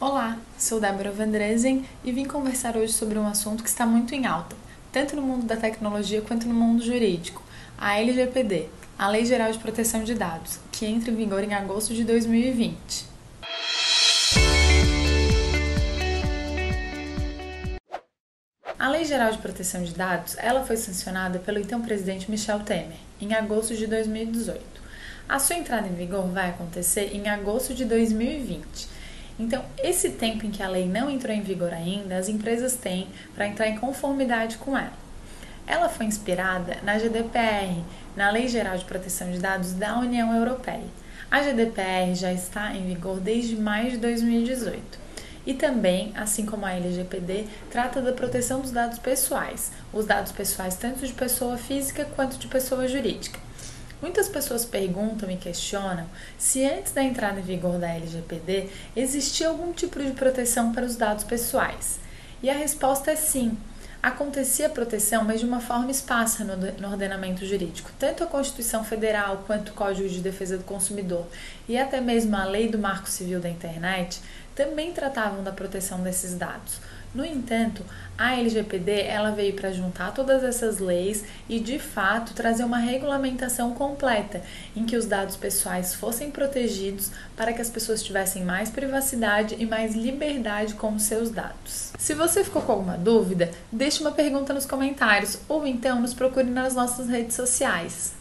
Olá, sou Débora Vandresen e vim conversar hoje sobre um assunto que está muito em alta, tanto no mundo da tecnologia quanto no mundo jurídico, a LGPD, a Lei Geral de Proteção de Dados, que entra em vigor em agosto de 2020. A Lei Geral de Proteção de Dados, ela foi sancionada pelo então presidente Michel Temer em agosto de 2018. A sua entrada em vigor vai acontecer em agosto de 2020 então, esse tempo em que a lei não entrou em vigor ainda, as empresas têm para entrar em conformidade com ela. Ela foi inspirada na GDPR, na Lei Geral de Proteção de Dados da União Europeia. A GDPR já está em vigor desde maio de 2018 e também, assim como a LGPD, trata da proteção dos dados pessoais, os dados pessoais tanto de pessoa física quanto de pessoa jurídica. Muitas pessoas perguntam e questionam se antes da entrada em vigor da LGPD existia algum tipo de proteção para os dados pessoais. E a resposta é sim. Acontecia proteção, mas de uma forma esparsa no ordenamento jurídico. Tanto a Constituição Federal quanto o Código de Defesa do Consumidor e até mesmo a Lei do Marco Civil da Internet também tratavam da proteção desses dados. No entanto, a LGPD ela veio para juntar todas essas leis e de fato trazer uma regulamentação completa em que os dados pessoais fossem protegidos para que as pessoas tivessem mais privacidade e mais liberdade com os seus dados. Se você ficou com alguma dúvida, deixe uma pergunta nos comentários ou então nos procure nas nossas redes sociais.